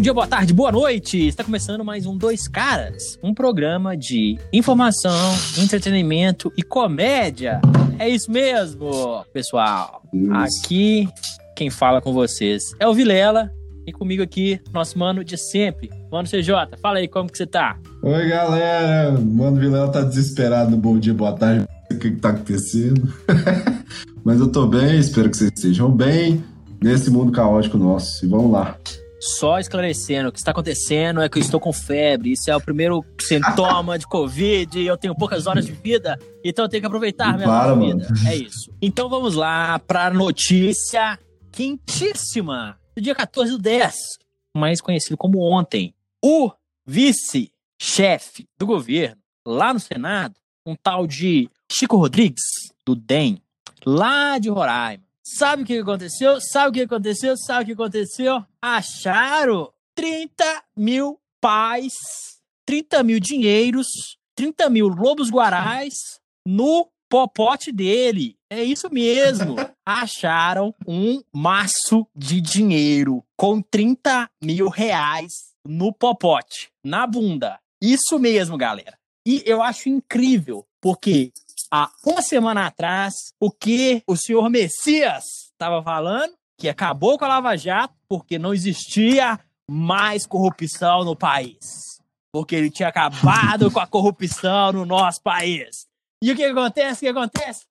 bom dia, boa tarde, boa noite. Está começando mais um Dois Caras, um programa de informação, entretenimento e comédia. É isso mesmo, pessoal. Aqui quem fala com vocês é o Vilela e comigo aqui nosso mano de sempre, mano CJ. Fala aí como que você tá? Oi, galera. Mano Vilela tá desesperado no bom dia, boa tarde. O que que tá acontecendo? Mas eu tô bem, espero que vocês estejam bem nesse mundo caótico nosso. E vamos lá. Só esclarecendo, o que está acontecendo é que eu estou com febre. Isso é o primeiro sintoma de Covid. E eu tenho poucas horas de vida, então eu tenho que aproveitar minha Para, vida. É isso. Então vamos lá para a notícia quentíssima do dia 14 do 10, mais conhecido como ontem. O vice-chefe do governo lá no Senado, um tal de Chico Rodrigues, do DEM, lá de Roraima Sabe o que aconteceu? Sabe o que aconteceu? Sabe o que aconteceu? Acharam 30 mil pais, 30 mil dinheiros, 30 mil lobos guarais no popote dele. É isso mesmo. Acharam um maço de dinheiro com 30 mil reais no popote, na bunda. Isso mesmo, galera. E eu acho incrível, porque há uma semana atrás o que o senhor Messias estava falando, que acabou com a Lava Jato porque não existia mais corrupção no país. Porque ele tinha acabado com a corrupção no nosso país. E o que acontece? O que acontece?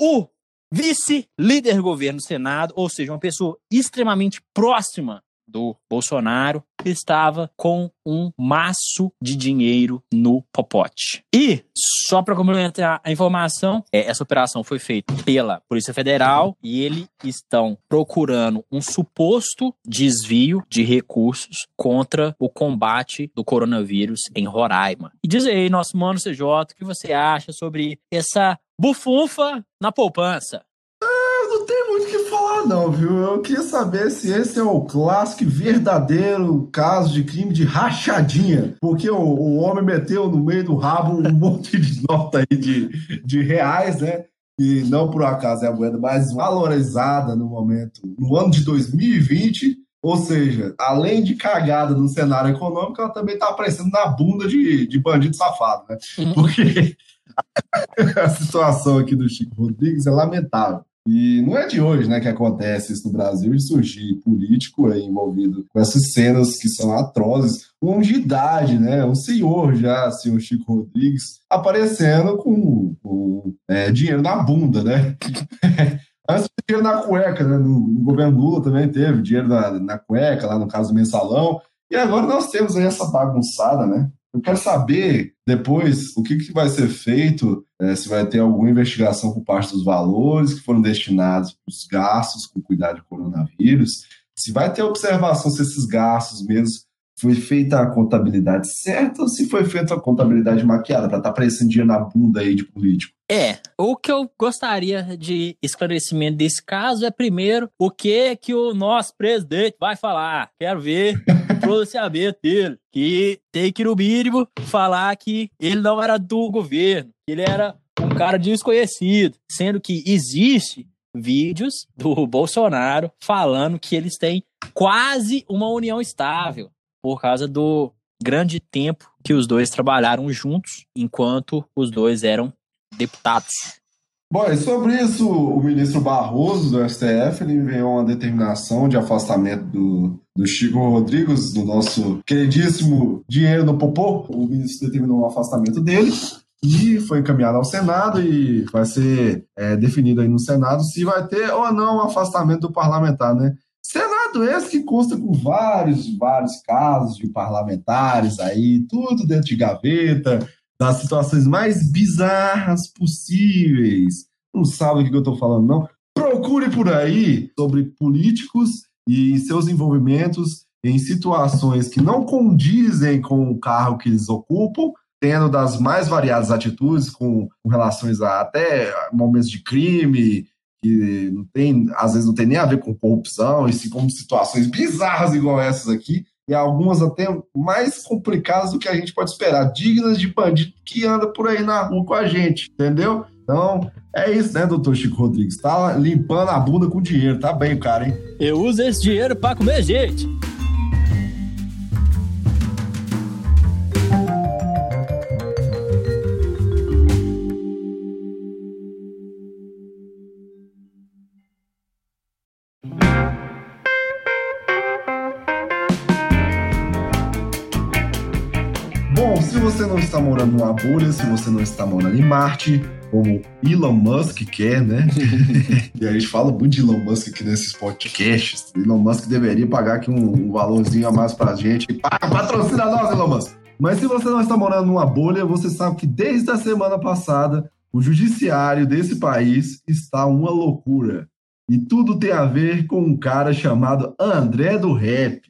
O vice-líder do governo do Senado, ou seja, uma pessoa extremamente próxima do Bolsonaro estava com um maço de dinheiro no popote. E, só para complementar a informação, é, essa operação foi feita pela Polícia Federal e eles estão procurando um suposto desvio de recursos contra o combate do coronavírus em Roraima. E diz aí, nosso mano CJ, o que você acha sobre essa bufunfa na poupança? Falar, não, viu? Eu queria saber se esse é o clássico e verdadeiro caso de crime de rachadinha. Porque o, o homem meteu no meio do rabo um monte de nota aí de, de reais, né? E não por acaso é a moeda mais valorizada no momento, no ano de 2020. Ou seja, além de cagada no cenário econômico, ela também está aparecendo na bunda de, de bandido safado, né? Porque a situação aqui do Chico Rodrigues é lamentável. E não é de hoje né, que acontece isso no Brasil, de surgir político envolvido com essas cenas que são atrozes. Um de idade, né, um senhor já, senhor Chico Rodrigues, aparecendo com, com é, dinheiro na bunda, né? Antes dinheiro na cueca, né? No, no, governo Lula também teve dinheiro na, na cueca, lá no caso do mensalão. E agora nós temos aí essa bagunçada, né? Eu quero saber depois o que, que vai ser feito, é, se vai ter alguma investigação por parte dos valores que foram destinados para os gastos com cuidado de coronavírus, se vai ter observação se esses gastos mesmo foi feita a contabilidade certa ou se foi feita a contabilidade maquiada para estar tá aparecendo dinheiro na bunda aí de político. É, o que eu gostaria de esclarecimento desse caso é primeiro o que que o nosso presidente vai falar. Quero ver pronunciamento dele, que tem que no mínimo falar que ele não era do governo, que ele era um cara desconhecido, sendo que existe vídeos do Bolsonaro falando que eles têm quase uma união estável por causa do grande tempo que os dois trabalharam juntos enquanto os dois eram deputados. Bom, e sobre isso, o ministro Barroso do STF ele enviou uma determinação de afastamento do, do Chico Rodrigues, do nosso queridíssimo dinheiro no popô. O ministro determinou o afastamento dele e foi encaminhado ao Senado e vai ser é, definido aí no Senado se vai ter ou não o afastamento do parlamentar, né? Senado esse que consta com vários, vários casos de parlamentares aí, tudo dentro de gaveta, das situações mais bizarras possíveis. Não sabe o que eu estou falando, não? Procure por aí sobre políticos e seus envolvimentos em situações que não condizem com o carro que eles ocupam, tendo das mais variadas atitudes, com, com relações a até momentos de crime, que não tem, às vezes não tem nem a ver com corrupção, e sim como situações bizarras igual essas aqui, e algumas até mais complicadas do que a gente pode esperar, dignas de bandido que anda por aí na rua com a gente, entendeu? Então, é isso, né, doutor Chico Rodrigues? Tá limpando a bunda com dinheiro, tá bem, cara, hein? Eu uso esse dinheiro para comer gente. Está morando numa bolha, se você não está morando em Marte, como Elon Musk quer, né? e a gente fala muito de Elon Musk aqui nesses podcasts. Elon Musk deveria pagar aqui um, um valorzinho a mais pra gente. Patrocina nós, Elon Musk! Mas se você não está morando numa bolha, você sabe que desde a semana passada o judiciário desse país está uma loucura. E tudo tem a ver com um cara chamado André do Rap.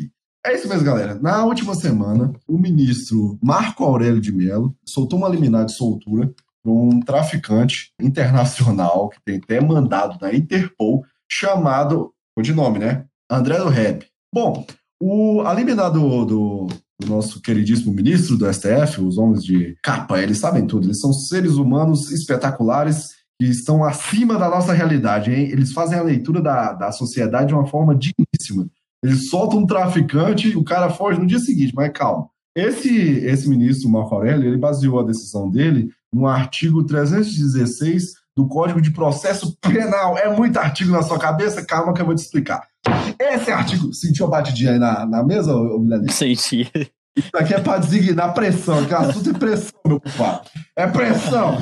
É isso mesmo, galera. Na última semana, o ministro Marco Aurélio de Mello soltou uma liminar de soltura para um traficante internacional que tem até mandado da Interpol, chamado, de nome, né? André do Rap. Bom, o, a liminar do, do, do nosso queridíssimo ministro do STF, os homens de capa, eles sabem tudo, eles são seres humanos espetaculares que estão acima da nossa realidade. Hein? Eles fazem a leitura da, da sociedade de uma forma digníssima. Eles soltam um traficante, o cara foge no dia seguinte, mas calma. Esse, esse ministro, Marco Aurélio, ele baseou a decisão dele no artigo 316 do Código de Processo Penal. É muito artigo na sua cabeça? Calma que eu vou te explicar. Esse artigo. Sentiu a batidinha aí na, na mesa, Vilarinho? Senti. Isso aqui é para designar pressão, que o assunto é pressão, meu compadre. É pressão.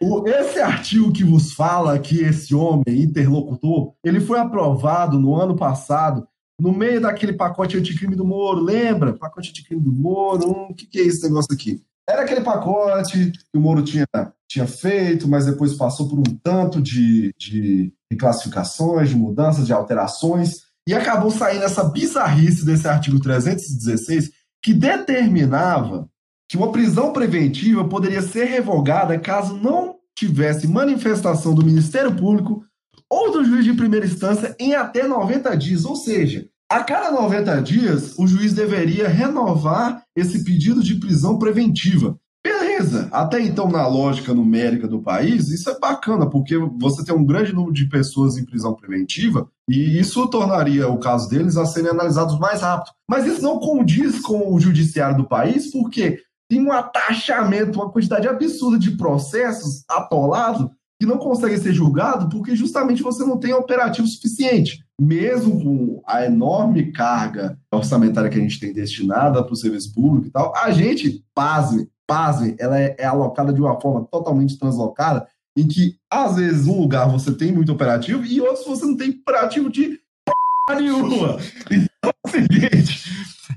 O, esse artigo que vos fala que esse homem interlocutor, ele foi aprovado no ano passado, no meio daquele pacote anticrime do Moro, lembra? Pacote anticrime do Moro, o um, que, que é esse negócio aqui? Era aquele pacote que o Moro tinha, tinha feito, mas depois passou por um tanto de, de reclassificações, de mudanças, de alterações, e acabou saindo essa bizarrice desse artigo 316 que determinava que uma prisão preventiva poderia ser revogada caso não tivesse manifestação do Ministério Público ou do juiz de primeira instância em até 90 dias. Ou seja, a cada 90 dias, o juiz deveria renovar esse pedido de prisão preventiva. Beleza, até então, na lógica numérica do país, isso é bacana, porque você tem um grande número de pessoas em prisão preventiva e isso tornaria o caso deles a serem analisados mais rápido. Mas isso não condiz com o judiciário do país, porque tem um atachamento, uma quantidade absurda de processos atolados que não conseguem ser julgados porque justamente você não tem operativo suficiente. Mesmo com a enorme carga orçamentária que a gente tem destinada para o serviço público e tal, a gente, pasme, pasme, ela é, é alocada de uma forma totalmente translocada em que, às vezes, um lugar você tem muito operativo e outros você não tem operativo de p... nenhuma. Então é o seguinte,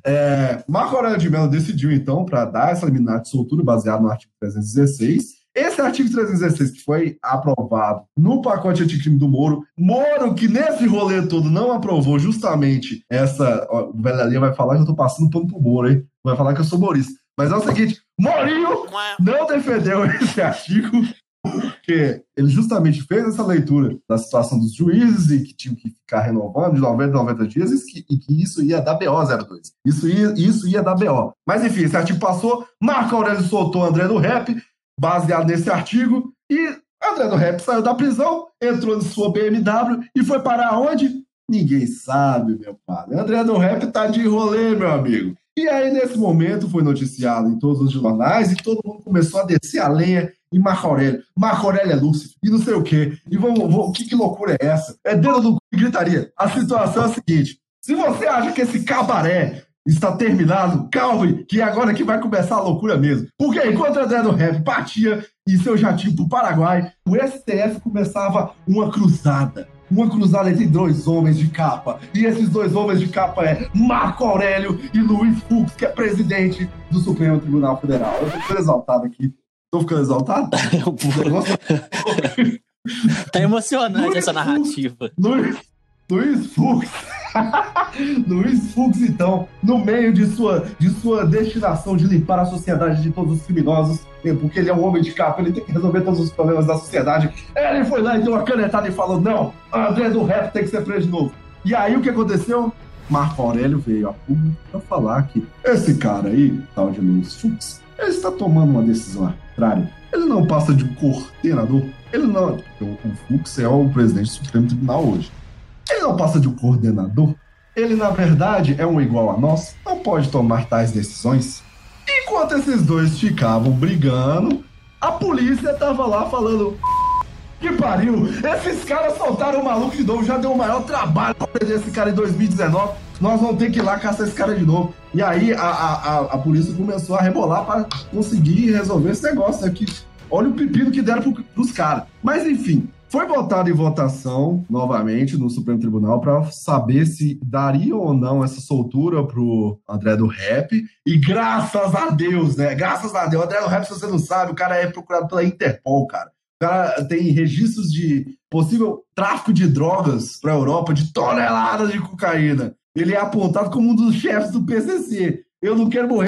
é, Marco Aurélio de Mello decidiu, então, para dar essa liminar de soltura baseado no artigo 316. Esse artigo 316 que foi aprovado no pacote anticrime do Moro, Moro que nesse rolê todo não aprovou justamente essa. Ó, o Velhalinha vai falar que eu tô passando pano pro Moro, hein? Vai falar que eu sou Morista. Mas é o seguinte, Morinho não defendeu esse artigo porque ele justamente fez essa leitura da situação dos juízes e que tinham que ficar renovando de 90 a 90 dias e que, e que isso ia dar BO 02. Isso ia, isso ia dar BO. Mas enfim, esse artigo passou, Marco Aurélio soltou André do Rap, baseado nesse artigo, e André do Rap saiu da prisão, entrou em sua BMW e foi parar onde? Ninguém sabe, meu padre. André do Rap tá de rolê, meu amigo. E aí, nesse momento, foi noticiado em todos os jornais e todo mundo começou a descer a lenha em Marco Aurélio. Marco Aurélio é Lúcifer e não sei o quê. E vamos, vamos que, que loucura é essa? É dedo no cu e gritaria. A situação é a seguinte: se você acha que esse cabaré está terminado, calme, que agora que vai começar a loucura mesmo. Porque enquanto André do Rap partia e seu jatinho pro Paraguai, o STF começava uma cruzada uma cruzada entre dois homens de capa. E esses dois homens de capa é Marco Aurélio e Luiz Fux, que é presidente do Supremo Tribunal Federal. Eu tô ficando exaltado aqui. Tô ficando exaltado? tá emocionante Luiz essa narrativa. Luiz, Luiz Fux. Luiz Fux, então, no meio de sua, de sua destinação de limpar a sociedade de todos os criminosos, porque ele é um homem de capa, ele tem que resolver todos os problemas da sociedade. Ele foi lá e deu uma canetada e falou: não, André do rap tem que ser preso de novo. E aí o que aconteceu? Marco Aurélio veio a público para falar que esse cara aí, tal de Luiz Fux, ele está tomando uma decisão arbitrária. Ele não passa de coordenador. Ele não. O Fux é o presidente do Supremo Tribunal hoje. Ele não passa de um coordenador. Ele, na verdade, é um igual a nós. Não pode tomar tais decisões. Enquanto esses dois ficavam brigando, a polícia tava lá falando. Que pariu! Esses caras soltaram o maluco de novo, já deu o maior trabalho pra prender esse cara em 2019. nós vamos ter que ir lá caçar esse cara de novo. E aí a, a, a, polícia começou a rebolar para conseguir resolver esse negócio aqui. Olha o pepino que deram pro, pros caras. Mas enfim, foi votado em votação novamente no Supremo Tribunal para saber se daria ou não essa soltura pro André do Rap. E graças a Deus, né? Graças a Deus. André do Rap, se você não sabe, o cara é procurado pela Interpol, cara. O cara tem registros de possível tráfico de drogas para a Europa de toneladas de cocaína. Ele é apontado como um dos chefes do PCC. Eu não quero morrer,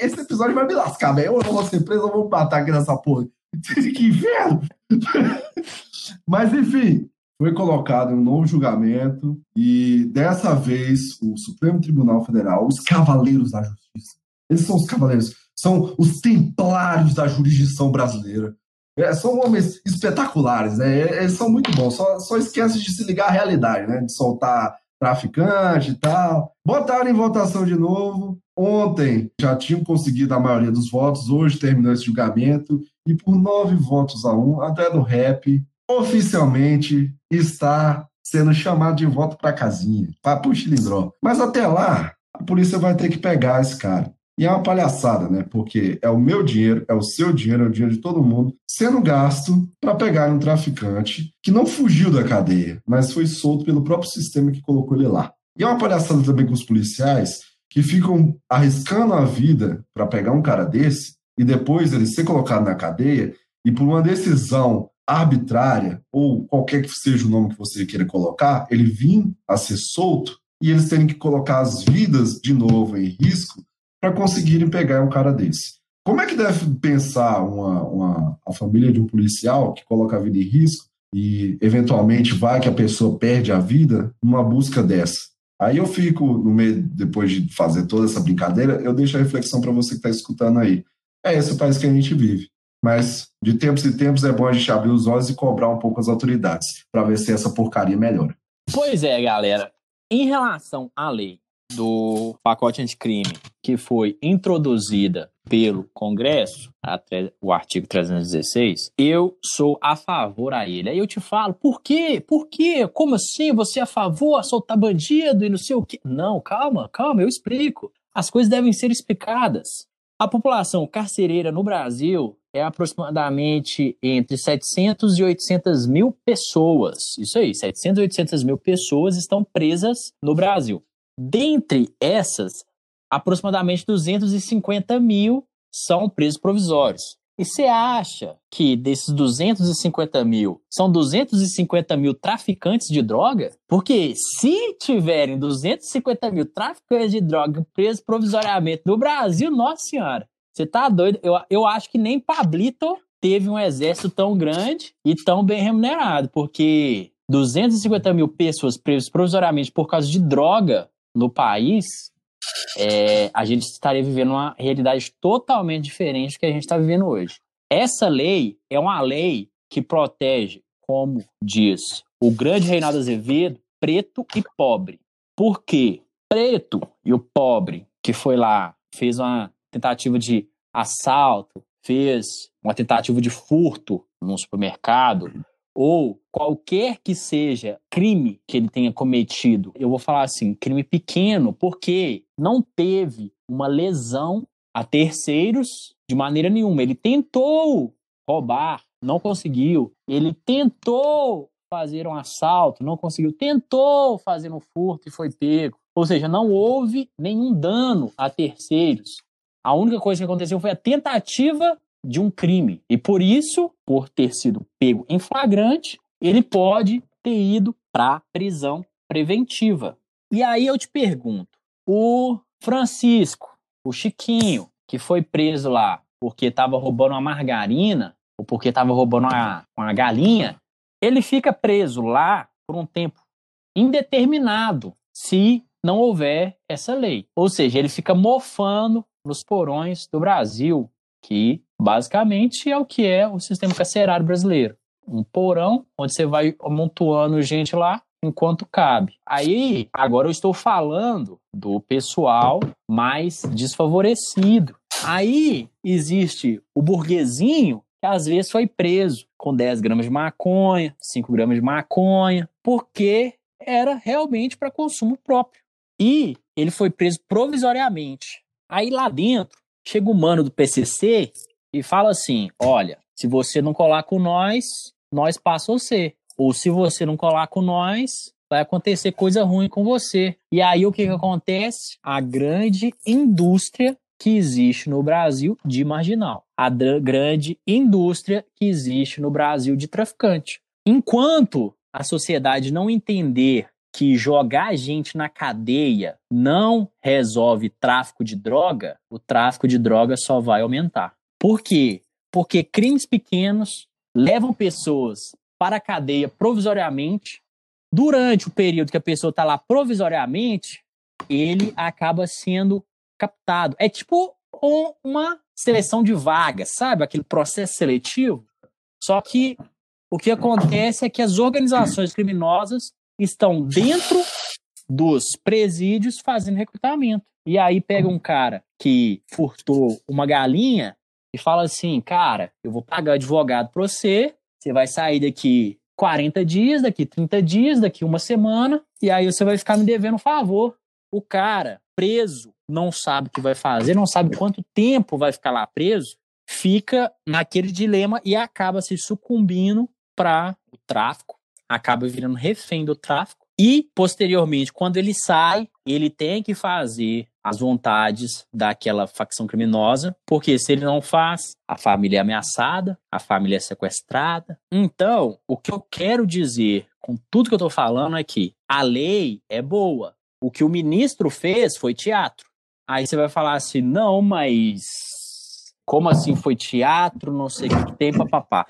esse episódio vai me lascar, velho. Eu não vou ser preso, eu vou matar aqui nessa porra. Que inferno! Mas, enfim, foi colocado um novo julgamento e dessa vez o Supremo Tribunal Federal, os cavaleiros da justiça, eles são os cavaleiros, são os templários da jurisdição brasileira. É, são homens espetaculares, né? Eles são muito bons, só, só esquece de se ligar à realidade, né? De soltar traficante e tal. Botaram em votação de novo. Ontem já tinham conseguido a maioria dos votos, hoje terminou esse julgamento, e por nove votos a um, até do rap oficialmente está sendo chamado de volta para casinha, para o Chilindró. Mas até lá, a polícia vai ter que pegar esse cara. E é uma palhaçada, né? Porque é o meu dinheiro, é o seu dinheiro, é o dinheiro de todo mundo, sendo gasto para pegar um traficante que não fugiu da cadeia, mas foi solto pelo próprio sistema que colocou ele lá. E é uma palhaçada também com os policiais que ficam arriscando a vida para pegar um cara desse e depois ele ser colocado na cadeia e por uma decisão arbitrária, ou qualquer que seja o nome que você queira colocar, ele vir a ser solto e eles terem que colocar as vidas de novo em risco para conseguirem pegar um cara desse. Como é que deve pensar uma, uma, a família de um policial que coloca a vida em risco e eventualmente vai que a pessoa perde a vida numa busca dessa? Aí eu fico, no meio, depois de fazer toda essa brincadeira, eu deixo a reflexão para você que está escutando aí. É esse o país que a gente vive mas de tempos em tempos é bom a gente abrir os olhos e cobrar um pouco as autoridades para ver se essa porcaria melhora. Pois é, galera. Em relação à lei do pacote anticrime que foi introduzida pelo Congresso, o artigo 316, eu sou a favor a ele. Aí eu te falo, por quê? Por quê? Como assim? Você é a favor a soltar bandido e não sei o quê? Não, calma, calma, eu explico. As coisas devem ser explicadas. A população carcereira no Brasil é aproximadamente entre 700 e 800 mil pessoas. Isso aí, 700 e 800 mil pessoas estão presas no Brasil. Dentre essas, aproximadamente 250 mil são presos provisórios. E você acha que desses 250 mil são 250 mil traficantes de droga? Porque se tiverem 250 mil traficantes de droga presos provisoriamente no Brasil, nossa senhora, você tá doido? Eu, eu acho que nem Pablito teve um exército tão grande e tão bem remunerado, porque 250 mil pessoas presas provisoriamente por causa de droga no país, é, a gente estaria vivendo uma realidade totalmente diferente do que a gente está vivendo hoje. Essa lei é uma lei que protege, como diz o grande Reinaldo Azevedo, preto e pobre. Por quê? Preto e o pobre, que foi lá, fez uma tentativa de assalto, fez uma tentativa de furto num supermercado, ou qualquer que seja crime que ele tenha cometido, eu vou falar assim, crime pequeno, porque não teve uma lesão a terceiros de maneira nenhuma. Ele tentou roubar, não conseguiu. Ele tentou fazer um assalto, não conseguiu. Tentou fazer um furto e foi pego. Ou seja, não houve nenhum dano a terceiros. A única coisa que aconteceu foi a tentativa de um crime. E por isso, por ter sido pego em flagrante, ele pode ter ido para prisão preventiva. E aí eu te pergunto: o Francisco, o Chiquinho, que foi preso lá porque estava roubando uma margarina ou porque estava roubando uma, uma galinha, ele fica preso lá por um tempo indeterminado se não houver essa lei. Ou seja, ele fica mofando nos porões do Brasil, que basicamente é o que é o sistema carcerário brasileiro. Um porão onde você vai amontoando gente lá enquanto cabe. Aí, agora eu estou falando do pessoal mais desfavorecido. Aí existe o burguesinho que às vezes foi preso com 10 gramas de maconha, 5 gramas de maconha, porque era realmente para consumo próprio. E ele foi preso provisoriamente. Aí lá dentro, chega o mano do PCC e fala assim: olha, se você não colar com nós, nós passa você. Ou se você não colar com nós, vai acontecer coisa ruim com você. E aí o que, que acontece? A grande indústria que existe no Brasil de marginal. A grande indústria que existe no Brasil de traficante. Enquanto a sociedade não entender que jogar a gente na cadeia não resolve tráfico de droga, o tráfico de droga só vai aumentar. Por quê? Porque crimes pequenos levam pessoas para a cadeia provisoriamente. Durante o período que a pessoa está lá provisoriamente, ele acaba sendo captado. É tipo uma seleção de vagas, sabe? Aquele processo seletivo. Só que o que acontece é que as organizações criminosas estão dentro dos presídios fazendo recrutamento. E aí pega um cara que furtou uma galinha e fala assim: cara, eu vou pagar advogado para você, você vai sair daqui 40 dias, daqui 30 dias, daqui uma semana, e aí você vai ficar me devendo um favor. O cara preso não sabe o que vai fazer, não sabe quanto tempo vai ficar lá preso, fica naquele dilema e acaba se sucumbindo para o tráfico, acaba virando refém do tráfico. E, posteriormente, quando ele sai, ele tem que fazer as vontades daquela facção criminosa, porque se ele não faz, a família é ameaçada, a família é sequestrada. Então, o que eu quero dizer com tudo que eu estou falando é que a lei é boa. O que o ministro fez foi teatro. Aí você vai falar assim: não, mas como assim foi teatro? Não sei o que tem, papapá.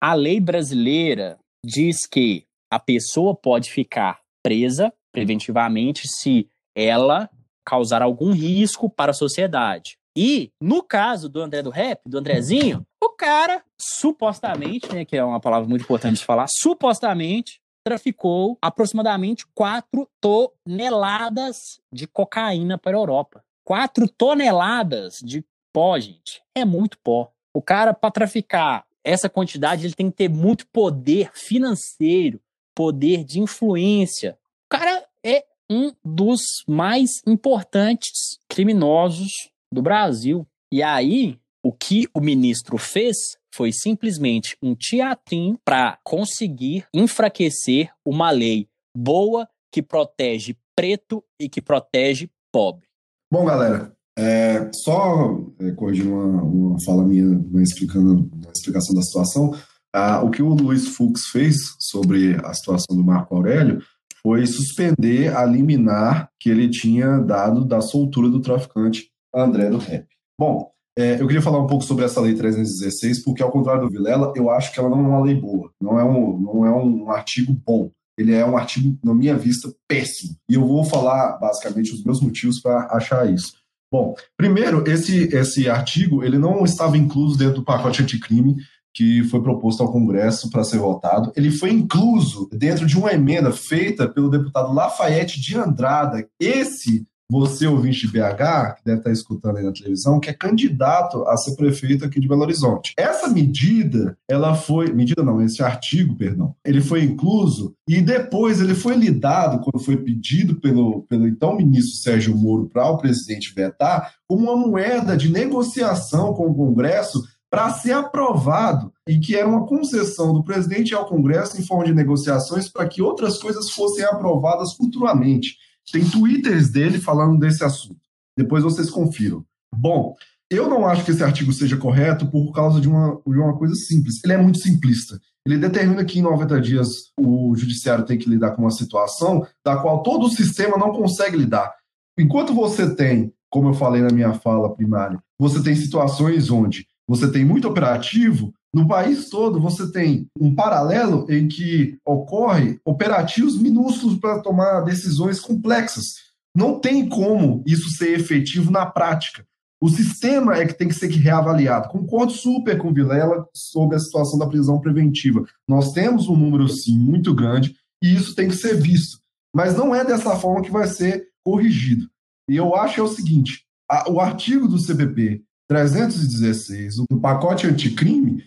A lei brasileira diz que a pessoa pode ficar presa preventivamente se ela causar algum risco para a sociedade. E, no caso do André do Rap, do Andrezinho, o cara, supostamente, né, que é uma palavra muito importante de falar, supostamente traficou aproximadamente 4 toneladas de cocaína para a Europa. 4 toneladas de pó, gente. É muito pó. O cara, para traficar essa quantidade, ele tem que ter muito poder financeiro, poder de influência. O cara é um dos mais importantes criminosos do Brasil. E aí, o que o ministro fez foi simplesmente um teatrinho para conseguir enfraquecer uma lei boa que protege preto e que protege pobre. Bom, galera, é, só é, corrigindo uma, uma fala minha, né, explicando a explicação da situação, ah, o que o Luiz Fux fez sobre a situação do Marco Aurélio foi suspender a liminar que ele tinha dado da soltura do traficante André do Rep. Bom, é, eu queria falar um pouco sobre essa lei 316, porque ao contrário do Vilela, eu acho que ela não é uma lei boa, não é um, não é um artigo bom. Ele é um artigo, na minha vista, péssimo. E eu vou falar basicamente os meus motivos para achar isso. Bom, primeiro, esse, esse artigo ele não estava incluso dentro do pacote anticrime que foi proposto ao Congresso para ser votado. Ele foi incluso dentro de uma emenda feita pelo deputado Lafayette de Andrada. Esse você, ouvinte BH, que deve estar escutando aí na televisão, que é candidato a ser prefeito aqui de Belo Horizonte. Essa medida, ela foi. Medida não, esse artigo, perdão, ele foi incluso e depois ele foi lidado, quando foi pedido pelo, pelo então ministro Sérgio Moro para o presidente vetar, como uma moeda de negociação com o Congresso para ser aprovado e que era uma concessão do presidente ao Congresso em forma de negociações para que outras coisas fossem aprovadas futuramente. Tem twitters dele falando desse assunto. Depois vocês confiram. Bom, eu não acho que esse artigo seja correto por causa de uma, de uma coisa simples. Ele é muito simplista. Ele determina que em 90 dias o judiciário tem que lidar com uma situação da qual todo o sistema não consegue lidar. Enquanto você tem, como eu falei na minha fala primária, você tem situações onde você tem muito operativo, no país todo você tem um paralelo em que ocorre operativos minúsculos para tomar decisões complexas. Não tem como isso ser efetivo na prática. O sistema é que tem que ser reavaliado. Concordo super com Vilela sobre a situação da prisão preventiva. Nós temos um número, sim, muito grande e isso tem que ser visto. Mas não é dessa forma que vai ser corrigido. E eu acho é o seguinte: a, o artigo do CPP 316, o pacote anticrime,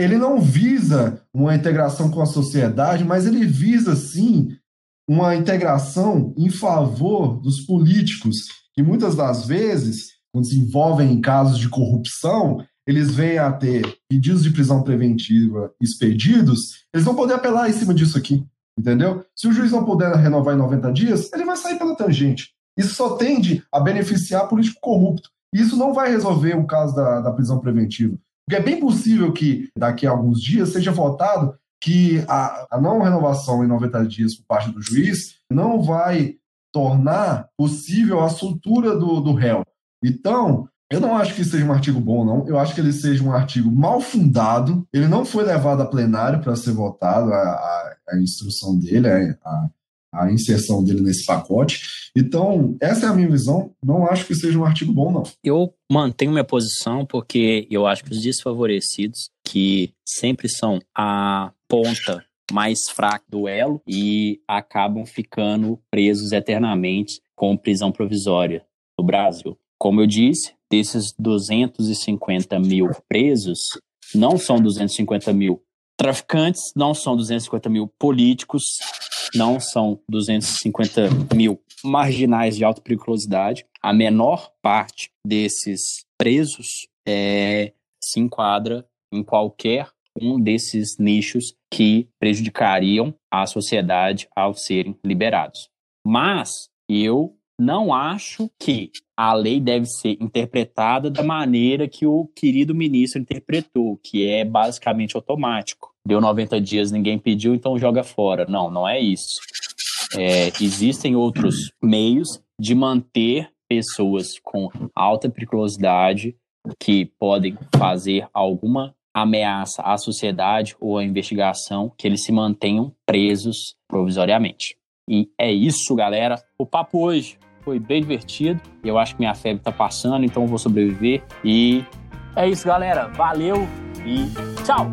ele não visa uma integração com a sociedade, mas ele visa sim uma integração em favor dos políticos, que muitas das vezes, quando se envolvem em casos de corrupção, eles vêm a ter pedidos de prisão preventiva expedidos, eles vão poder apelar em cima disso aqui, entendeu? Se o juiz não puder renovar em 90 dias, ele vai sair pela tangente. Isso só tende a beneficiar político corrupto. Isso não vai resolver o caso da, da prisão preventiva. Porque é bem possível que daqui a alguns dias seja votado que a, a não renovação em 90 dias por parte do juiz não vai tornar possível a soltura do, do réu. Então, eu não acho que seja um artigo bom, não. Eu acho que ele seja um artigo mal fundado. Ele não foi levado a plenário para ser votado, a, a, a instrução dele, a, a, inserção dele nesse pacote. Então, essa é a minha visão. Não acho que seja um artigo bom, não. Eu mantenho minha posição porque eu acho que os desfavorecidos, que sempre são a ponta mais fraca do elo e acabam ficando presos eternamente com prisão provisória no Brasil. Como eu disse, desses 250 mil presos, não são 250 mil traficantes, não são 250 mil políticos, não são 250 mil marginais de alta periculosidade. A menor parte desses presos é, se enquadra em qualquer um desses nichos que prejudicariam a sociedade ao serem liberados. Mas eu não acho que a lei deve ser interpretada da maneira que o querido ministro interpretou, que é basicamente automático. Deu 90 dias, ninguém pediu, então joga fora. Não, não é isso. É, existem outros meios de manter pessoas com alta periculosidade que podem fazer alguma ameaça à sociedade ou à investigação que eles se mantenham presos provisoriamente. E é isso, galera. O papo hoje foi bem divertido. Eu acho que minha febre tá passando, então vou sobreviver. E é isso, galera. Valeu e tchau!